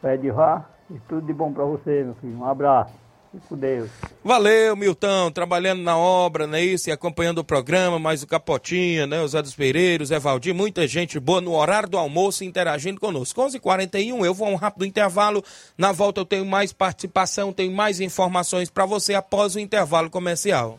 pro Edivá. E tudo de bom pra você, meu filho. Um abraço. Fique com Deus. Valeu, Milton, trabalhando na obra, né, isso, e acompanhando o programa, mais o Capotinha, né, o Zé dos Pereiros, Zé Valdir, muita gente boa no horário do almoço interagindo conosco. 11 h 41 eu vou a um rápido intervalo, na volta eu tenho mais participação, tenho mais informações para você após o intervalo comercial.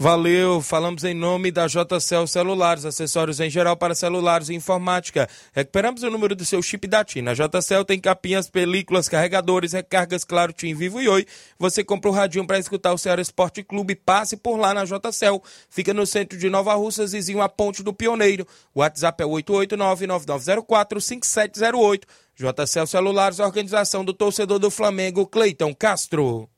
Valeu, falamos em nome da JCL Celulares, acessórios em geral para celulares e informática. Recuperamos o número do seu chip da TIM. A JCL tem capinhas, películas, carregadores, recargas, claro, TIM Vivo e Oi. Você compra o radinho para escutar o Ceará Esporte Clube, passe por lá na JCL. Fica no centro de Nova Russa, vizinho a Ponte do Pioneiro. O WhatsApp é 889-9904-5708. JCL Celulares, organização do torcedor do Flamengo, Cleiton Castro.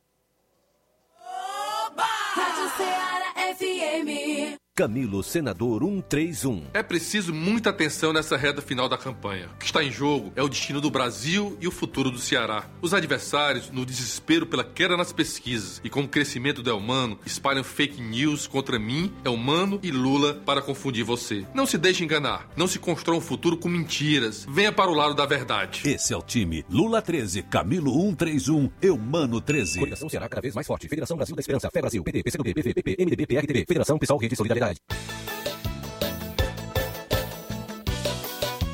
Camilo Senador 131. É preciso muita atenção nessa reta final da campanha. O que está em jogo é o destino do Brasil e o futuro do Ceará. Os adversários, no desespero pela queda nas pesquisas e com o crescimento do Elmano, espalham fake news contra mim, Elmano e Lula para confundir você. Não se deixe enganar. Não se constrói um futuro com mentiras. Venha para o lado da verdade. Esse é o time Lula 13, Camilo 131, Eumano 13. Coligação Ceará cada vez mais forte. Federação Brasil da Esperança, Fé Brasil, PT, PCdoB, PVPP, MDB, PRTB, Federação Pessoal Rede Solidariedade.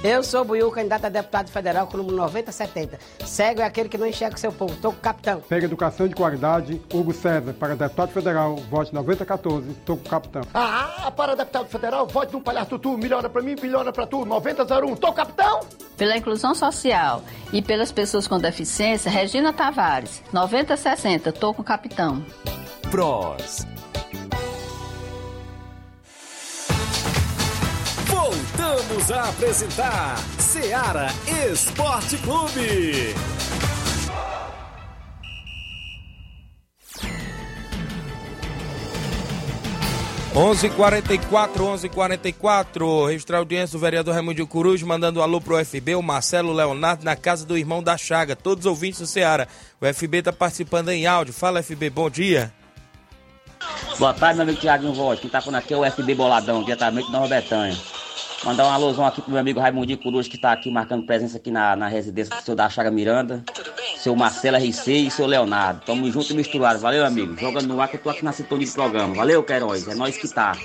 Eu sou o Buiu, candidato a deputado federal com o número 9070. Cego é aquele que não enxerga o seu povo. Tô com o capitão. Pega educação de qualidade, Hugo César, para deputado federal, vote 9014, tô com o capitão. Ah, para deputado federal, vote no Palhaço Tutu, melhora pra mim, melhora pra tu, 9001, tô capitão! Pela inclusão social e pelas pessoas com deficiência, Regina Tavares, 9060, tô com o capitão. Pros. Voltamos a apresentar Seara Esporte Clube. 11:44, 11:44. Registrar a audiência do vereador Raimundo Coruja mandando um alô pro FB, o Marcelo Leonardo na casa do irmão da Chaga, todos os ouvintes do Ceará. O FB tá participando em áudio. Fala FB, bom dia. Boa tarde, meu amigo Tiaguinho Voz. Quem tá falando aqui é o FB Boladão, diretamente Nova Betânia. Mandar um alôzão aqui pro meu amigo Raimundinho Coruja, que tá aqui marcando presença aqui na, na residência do seu da Chaga Miranda. Seu Marcelo RC e seu Leonardo. Tamo junto e misturado. Valeu, amigo. Joga no ar que eu tô aqui na sintonia do programa. Valeu, Queiroz. É nós que tá.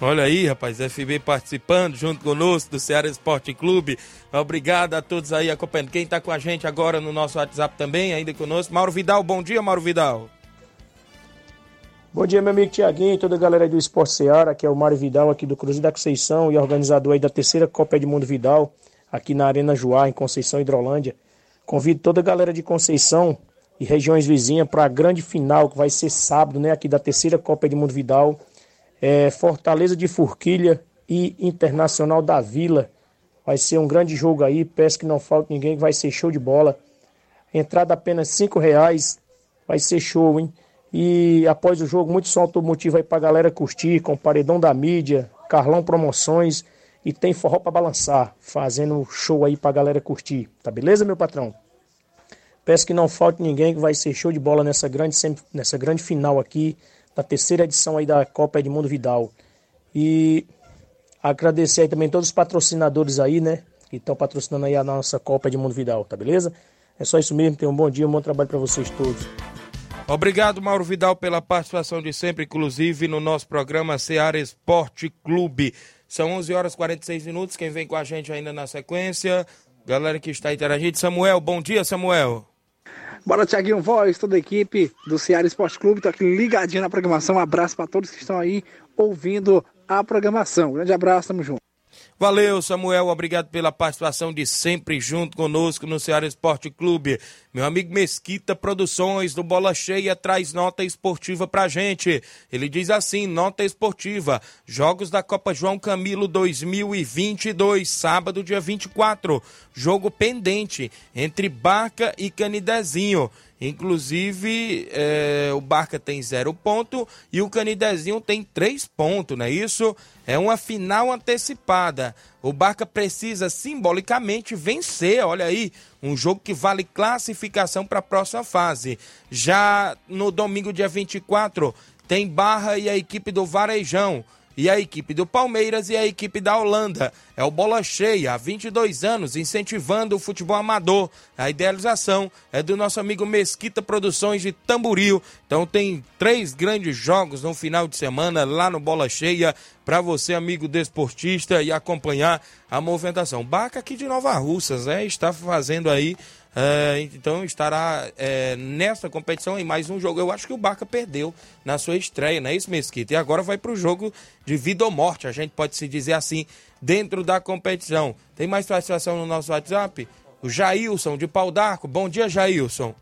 Olha aí, rapaz, FB participando junto conosco do Ceará Esporte Clube. Obrigado a todos aí acompanhando. Quem tá com a gente agora no nosso WhatsApp também, ainda conosco. Mauro Vidal, bom dia, Mauro Vidal. Bom dia, meu amigo Tiaguinho e toda a galera do Esporte Seara, que é o Mário Vidal aqui do Cruzeiro da Conceição e organizador aí da terceira Copa Edmundo Vidal, aqui na Arena Joá, em Conceição, Hidrolândia. Convido toda a galera de Conceição e regiões vizinhas para a grande final, que vai ser sábado, né, aqui da terceira Copa Edmundo Vidal. É, Fortaleza de Forquilha e Internacional da Vila. Vai ser um grande jogo aí, peço que não falte ninguém, que vai ser show de bola. Entrada apenas cinco reais, vai ser show, hein? E após o jogo, muito som automotivo aí pra galera curtir, com paredão da mídia, Carlão Promoções e tem forró pra balançar, fazendo show aí pra galera curtir. Tá beleza, meu patrão? Peço que não falte ninguém, que vai ser show de bola nessa grande, nessa grande final aqui, da terceira edição aí da Copa Edmundo Vidal. E agradecer aí também todos os patrocinadores aí, né? Que estão patrocinando aí a nossa Copa Edmundo Vidal, tá beleza? É só isso mesmo, tenham um bom dia, um bom trabalho para vocês todos. Obrigado, Mauro Vidal, pela participação de sempre, inclusive no nosso programa Seara Esporte Clube. São 11 horas e 46 minutos. Quem vem com a gente ainda na sequência, galera que está interagindo. Samuel, bom dia, Samuel. Bora, Tiaguinho Voz, toda a equipe do Ceará Esporte Clube. Tô aqui ligadinho na programação. Um abraço para todos que estão aí ouvindo a programação. Grande abraço, tamo junto. Valeu, Samuel. Obrigado pela participação de sempre junto conosco no Ceará Esporte Clube. Meu amigo Mesquita Produções do Bola Cheia traz nota esportiva pra gente. Ele diz assim: nota esportiva. Jogos da Copa João Camilo 2022, sábado, dia 24. Jogo pendente entre Barca e Canidezinho. Inclusive, é, o Barca tem zero ponto e o Canidezinho tem três pontos, não é isso? É uma final antecipada. O Barca precisa simbolicamente vencer, olha aí, um jogo que vale classificação para a próxima fase. Já no domingo, dia 24, tem Barra e a equipe do Varejão e a equipe do Palmeiras e a equipe da Holanda. É o Bola Cheia, há 22 anos, incentivando o futebol amador. A idealização é do nosso amigo Mesquita Produções de Tamboril. Então tem três grandes jogos no final de semana lá no Bola Cheia para você, amigo desportista, e acompanhar a movimentação. Baca aqui de Nova Russas, né? Está fazendo aí é, então estará é, nessa competição em mais um jogo. Eu acho que o Barca perdeu na sua estreia, não é isso, Mesquita? E agora vai para o jogo de vida ou morte, a gente pode se dizer assim, dentro da competição. Tem mais participação no nosso WhatsApp? O Jailson de Pau d'Arco. Bom dia, Jailson.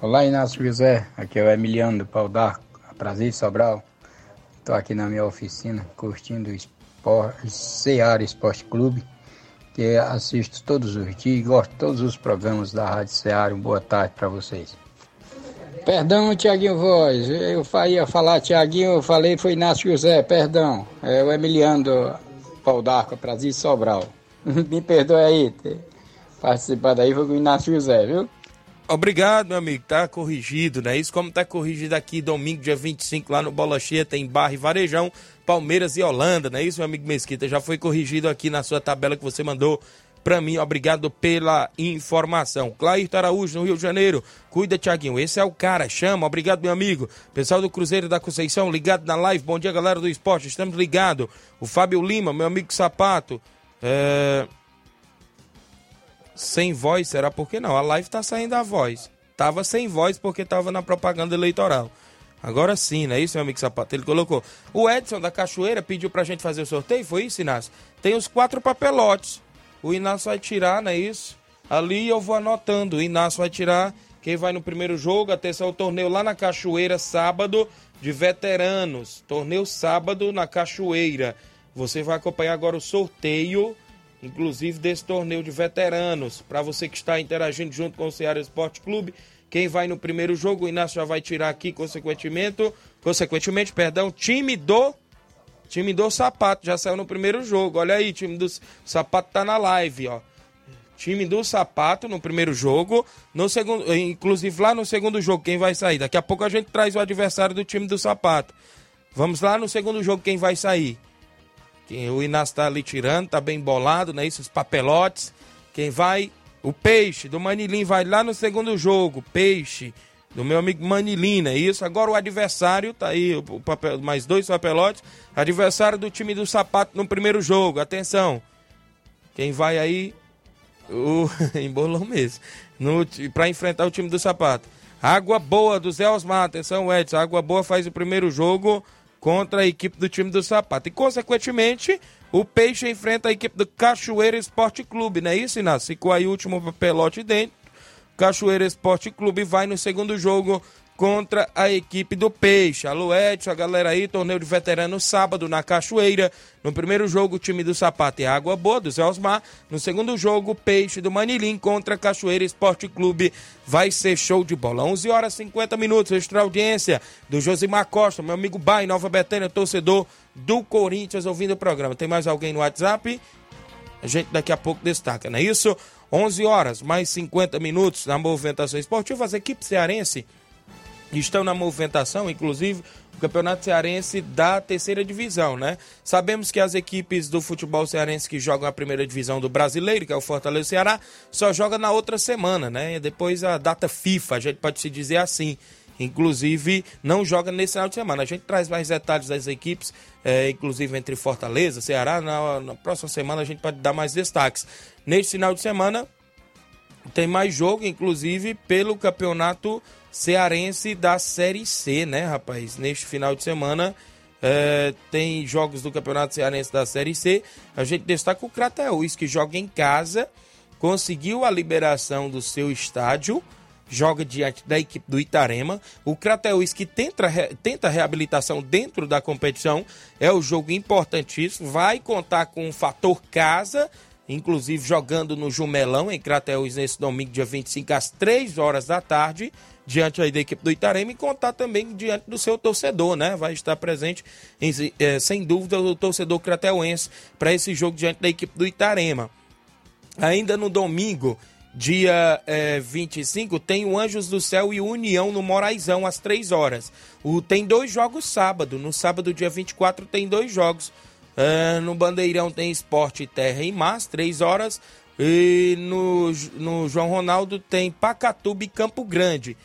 Olá, Inácio José. Aqui é o Emiliano do Pau d'Arco. Prazer, Sobral. Estou aqui na minha oficina curtindo o Seara Esporte Clube que assisto todos os dias, gosto de todos os programas da Rádio Ceará. Boa tarde para vocês. Perdão, Tiaguinho Voz, eu ia falar Tiaguinho, eu falei foi Inácio José, perdão. É o Emiliano do Pau d'Arco, Prazer Sobral. <laughs> Me perdoe aí, ter participado aí foi com o Inácio José, viu? Obrigado, meu amigo. Tá corrigido, né? Isso como tá corrigido aqui domingo, dia 25, lá no Bola Cheia, tem Barra e Varejão, Palmeiras e Holanda, não é isso, meu amigo Mesquita? Já foi corrigido aqui na sua tabela que você mandou para mim. Obrigado pela informação. Clair Araújo, no Rio de Janeiro. Cuida, Tiaguinho. Esse é o cara. Chama. Obrigado, meu amigo. Pessoal do Cruzeiro da Conceição, ligado na live. Bom dia, galera do esporte. Estamos ligados. O Fábio Lima, meu amigo Sapato. É sem voz, será por que não? A live tá saindo a voz. Tava sem voz porque tava na propaganda eleitoral. Agora sim, não é isso, meu amigo Sapato? Ele colocou. O Edson da Cachoeira pediu pra gente fazer o sorteio, foi isso, Inácio? Tem os quatro papelotes. O Inácio vai tirar, não é isso? Ali eu vou anotando. O Inácio vai tirar quem vai no primeiro jogo. Atenção, o torneio lá na Cachoeira, sábado, de veteranos. Torneio sábado na Cachoeira. Você vai acompanhar agora o sorteio inclusive desse torneio de veteranos. Para você que está interagindo junto com o Ceará Esporte Clube, quem vai no primeiro jogo, o Inácio já vai tirar aqui, consequentemente, consequentemente, perdão, time do time do Sapato, já saiu no primeiro jogo. Olha aí, time do Sapato tá na live, ó. Time do Sapato no primeiro jogo, no segundo, inclusive lá no segundo jogo quem vai sair? Daqui a pouco a gente traz o adversário do time do Sapato. Vamos lá no segundo jogo quem vai sair? o Inácio está ali tirando, tá bem bolado, né? Isso, os papelotes. Quem vai? O Peixe, do Manilim, vai lá no segundo jogo. Peixe, do meu amigo Manilim, é isso? Agora o adversário, tá aí, o papel, mais dois papelotes. Adversário do time do Sapato no primeiro jogo. Atenção. Quem vai aí? O <laughs> embolou mesmo. Para enfrentar o time do Sapato. Água Boa do Zé Osmar. Atenção, Edson. Água Boa faz o primeiro jogo contra a equipe do time do Sapato. E, consequentemente, o Peixe enfrenta a equipe do Cachoeira Esporte Clube, não é isso, Inácio? Ficou aí o último pelote dentro. Cachoeira Esporte Clube vai no segundo jogo contra a equipe do Peixe. Alô, Edson, a galera aí, torneio de veterano sábado na Cachoeira. No primeiro jogo, o time do Sapato e Água Boa, do Zé Osmar. No segundo jogo, Peixe do Manilim contra Cachoeira Esporte Clube. Vai ser show de bola. 11 horas e 50 minutos, extra audiência do Josimar Costa, meu amigo Bai, Nova Betânia, torcedor do Corinthians, ouvindo o programa. Tem mais alguém no WhatsApp? A gente daqui a pouco destaca, não é isso? 11 horas, mais 50 minutos na movimentação esportiva. As equipes cearense estão na movimentação, inclusive o Campeonato Cearense da terceira divisão, né? Sabemos que as equipes do futebol cearense que jogam a primeira divisão do brasileiro, que é o Fortaleza Ceará, só joga na outra semana, né? Depois a data FIFA, a gente pode se dizer assim. Inclusive, não joga nesse final de semana. A gente traz mais detalhes das equipes, é, inclusive entre Fortaleza, Ceará. Na, na próxima semana a gente pode dar mais destaques. Neste final de semana, tem mais jogo, inclusive, pelo campeonato cearense da Série C, né, rapaz? Neste final de semana é, tem jogos do Campeonato Cearense da Série C. A gente destaca o Crateus, que joga em casa, conseguiu a liberação do seu estádio, Crateus, é inclusive jogando no Jumelão, em Crateús, nesse domingo, dia 25, às 3 horas da tarde, diante aí da equipe do Itarema, e contar também diante do seu torcedor, né? Vai estar presente, em, eh, sem dúvida, o torcedor crateuense para esse jogo diante da equipe do Itarema. Ainda no domingo, dia eh, 25, tem o Anjos do Céu e União no Moraizão, às 3 horas. O, tem dois jogos sábado. No sábado, dia 24, tem dois jogos. Eh, no Bandeirão tem Esporte Terra e Mar, às 3 horas. E no, no João Ronaldo tem Pacatuba e Campo Grande.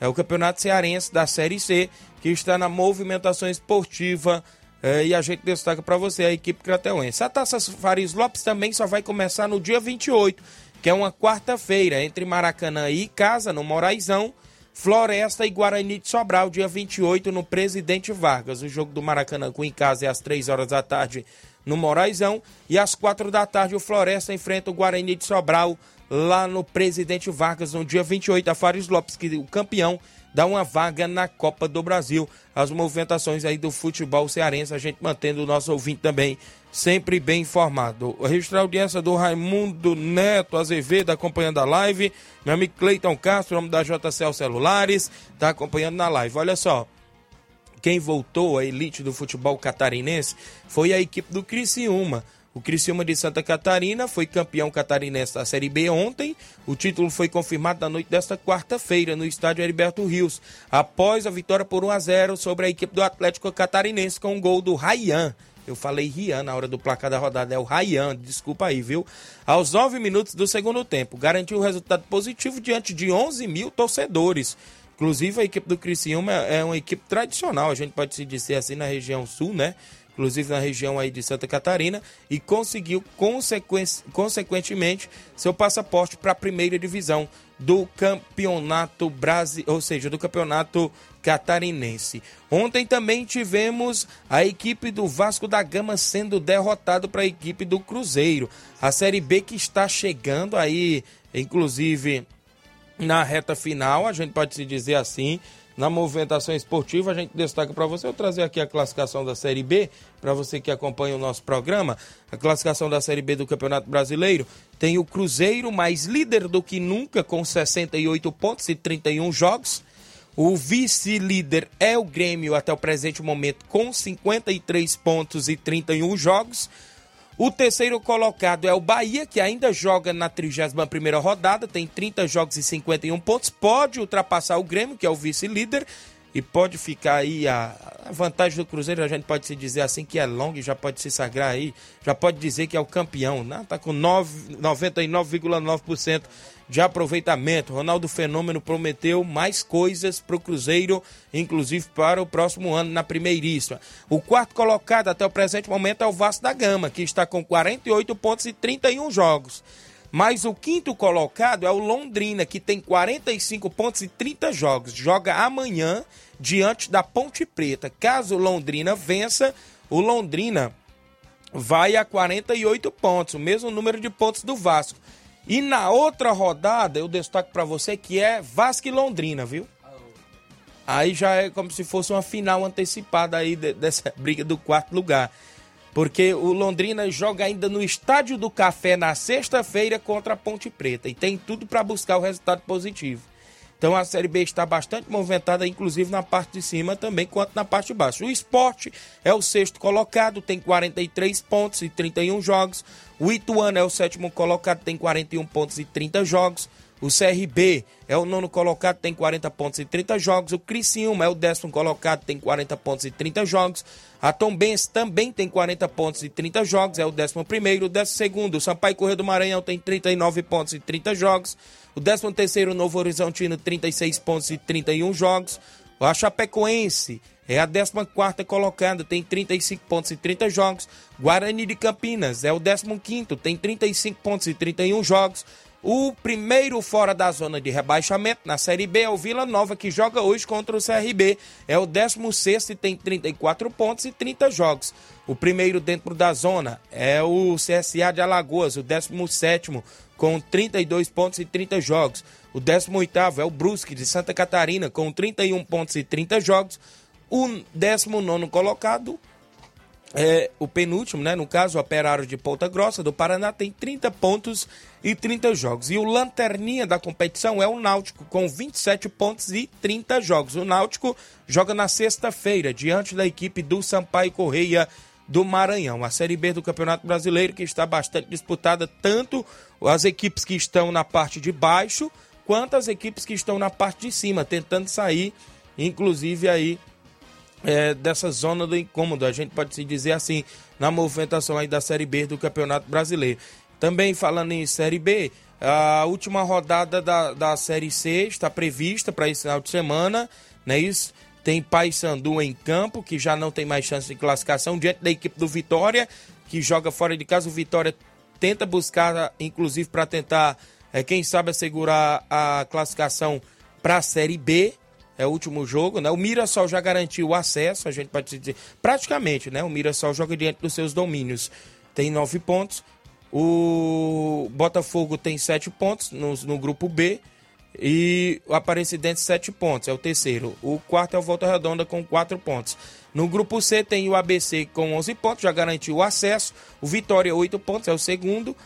É o Campeonato Cearense da Série C, que está na movimentação esportiva. eh, e a gente destaca para você a equipe crateuense. A Taça Faris Lopes também só vai começar no dia 28, que é uma quarta-feira, entre Maracanã e Casa, no Moraizão. Floresta e Guarani de Sobral, dia 28, no Presidente Vargas. O jogo do Maracanã com em casa é às 3 horas da tarde no Moraizão. E às 4 da tarde o Floresta enfrenta o Guarani de Sobral lá no Presidente Vargas, no dia 28. A Fares Lopes, que o campeão, dá uma vaga na Copa do Brasil. As movimentações aí do futebol cearense, a gente mantendo o nosso ouvinte também sempre bem informado. Registrar a audiência do Raimundo Neto Azevedo acompanhando a live. Meu amigo Cleiton Castro, nome da JCL Celulares, está acompanhando na live. Olha só, quem voltou à elite do futebol catarinense foi a equipe do Criciúma. O Criciúma de Santa Catarina foi campeão catarinense da Série B ontem. O título foi confirmado na noite desta quarta-feira no estádio Heriberto Rios, após a vitória por 1 a 0 sobre a equipe do Atlético Catarinense com um gol do Rayan. Eu falei Rian na hora do placar da rodada, é o Rayan, desculpa aí, viu? Aos nove minutos do segundo tempo, garantiu o resultado positivo diante de 11 mil torcedores. Inclusive, a equipe do Criciúma é uma equipe tradicional, a gente pode se dizer assim, na região sul, né? Inclusive na região aí de Santa Catarina, e conseguiu, consequen- consequentemente, seu passaporte para a primeira divisão do campeonato brasileiro, ou seja, do campeonato catarinense. Ontem também tivemos a equipe do Vasco da Gama sendo derrotado para a equipe do Cruzeiro. A Série B que está chegando aí, inclusive na reta final, a gente pode se dizer assim, na movimentação esportiva, a gente destaca para você, eu trazer aqui a classificação da Série B, para você que acompanha o nosso programa, a classificação da Série B do Campeonato Brasileiro, tem o Cruzeiro mais líder do que nunca, com 68 pontos e 31 jogos, o vice-líder é o Grêmio até o presente momento, com 53 pontos e 31 jogos, o terceiro colocado é o Bahia, que ainda joga na 31ª rodada, tem 30 jogos e 51 pontos, pode ultrapassar o Grêmio, que é o vice-líder, e pode ficar aí a, a vantagem do Cruzeiro, a gente pode se dizer assim que é longa e já pode se sagrar aí, já pode dizer que é o campeão, né? Tá com nove- 99,9% de aproveitamento. Ronaldo Fenômeno prometeu mais coisas para o Cruzeiro, inclusive para o próximo ano na primeiríssima. O quarto colocado até o presente momento é o Vasco da Gama, que está com 48 pontos e 31 jogos. Mas o quinto colocado é o Londrina, que tem 45 pontos e 30 jogos. Joga amanhã diante da Ponte Preta. Caso Londrina vença, o Londrina vai a 48 pontos, o mesmo número de pontos do Vasco. E na outra rodada, eu destaco para você que é Vasco e Londrina, viu? Aí já é como se fosse uma final antecipada aí de- dessa <laughs> briga do quarto lugar. Porque o Londrina joga ainda no Estádio do Café na sexta-feira contra a Ponte Preta. E tem tudo para buscar o resultado positivo. Então a Série B está bastante movimentada, inclusive na parte de cima também, quanto na parte de baixo. O esporte é o sexto colocado, tem 43 pontos e 31 jogos. O Ituano é o sétimo colocado, tem 41 pontos e 30 jogos. O CRB é o nono colocado, tem 40 pontos e 30 jogos. O Criciúma é o décimo colocado, tem 40 pontos e 30 jogos. A Tombense também tem 40 pontos e 30 jogos, é o décimo primeiro. O décimo segundo, o Sampaio Correio do Maranhão tem 39 pontos e 30 jogos. O décimo terceiro, Novo Horizontino, 36 pontos e 31 jogos. A Chapecoense é a 14 colocada, tem 35 pontos e 30 jogos. Guarani de Campinas é o 15, tem 35 pontos e 31 jogos. O primeiro fora da zona de rebaixamento na Série B é o Vila Nova, que joga hoje contra o CRB. É o 16 e tem 34 pontos e 30 jogos. O primeiro dentro da zona é o CSA de Alagoas, o 17 com 32 pontos e 30 jogos. O 18 é o Brusque de Santa Catarina, com 31 pontos e 30 jogos. O 19 colocado é, o penúltimo, né? No caso, o Operário de Ponta Grossa, do Paraná, tem 30 pontos e 30 jogos. E o lanterninha da competição é o Náutico, com 27 pontos e 30 jogos. O Náutico joga na sexta-feira, diante da equipe do Sampaio Correia do Maranhão. A Série B do Campeonato Brasileiro, que está bastante disputada, tanto as equipes que estão na parte de baixo, quanto as equipes que estão na parte de cima, tentando sair, inclusive aí é, dessa zona do incômodo, a gente pode se dizer assim, na movimentação aí da Série B do Campeonato Brasileiro. Também falando em Série B, a última rodada da, da Série C está prevista para esse final de semana, né? Isso tem Paysandu em campo, que já não tem mais chance de classificação, diante da equipe do Vitória, que joga fora de casa. O Vitória tenta buscar, inclusive, para tentar, é, quem sabe, assegurar a classificação para a Série B, é o último jogo, né? O Mirassol já garantiu o acesso, a gente pode dizer, praticamente, né? O Mirassol joga diante dos seus domínios. Tem nove pontos. O Botafogo tem sete pontos no, no grupo B. E o Aparecidense, sete pontos, é o terceiro. O quarto é o Volta Redonda com quatro pontos. No grupo C tem o ABC com 11 pontos, já garantiu o acesso. O Vitória, oito pontos, é o segundo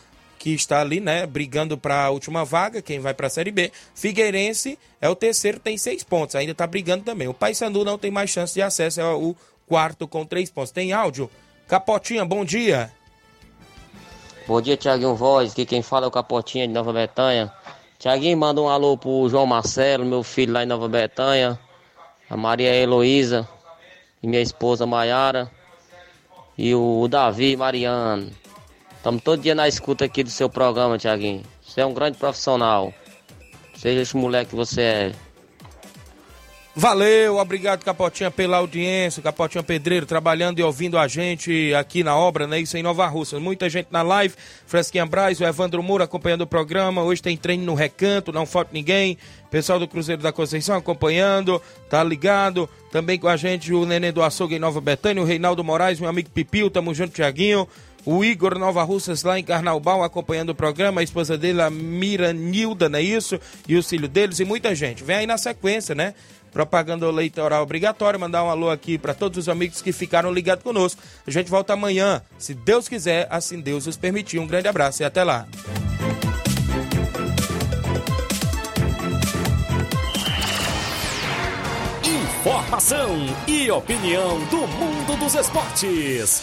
que está ali, né, brigando para a última vaga, quem vai para a Série B. Figueirense é o terceiro, tem seis pontos, ainda está brigando também. O Paysandu não tem mais chance de acesso, é o quarto com três pontos. Tem áudio? Capotinha, bom dia. Bom dia, Tiaguinho Voz. Aqui quem fala é o Capotinha de Nova Betânia. Tiaguinho, manda um alô pro João Marcelo, meu filho lá em Nova Betânia, a Maria Heloísa e minha esposa Maiara e o Davi Mariano. Estamos todo dia na escuta aqui do seu programa, Tiaguinho. Você é um grande profissional. Seja esse moleque que você é. Valeu, obrigado Capotinha pela audiência, Capotinha Pedreiro trabalhando e ouvindo a gente aqui na obra, né? Isso em Nova Rússia. Muita gente na live, Fresquinha Braz, o Evandro Moura acompanhando o programa. Hoje tem treino no recanto, não falta ninguém. Pessoal do Cruzeiro da Conceição acompanhando, tá ligado? Também com a gente o Nenê do Açougue em Nova Betânia, o Reinaldo Moraes, meu amigo Pipil, tamo junto, Tiaguinho. O Igor Nova Russas lá em Carnaubal acompanhando o programa, a esposa dele, a Miranilda, não é isso? E o filho deles e muita gente. Vem aí na sequência, né? Propaganda eleitoral obrigatória. Mandar um alô aqui para todos os amigos que ficaram ligados conosco. A gente volta amanhã, se Deus quiser, assim Deus nos permitir. Um grande abraço e até lá. Informação e opinião do mundo dos esportes.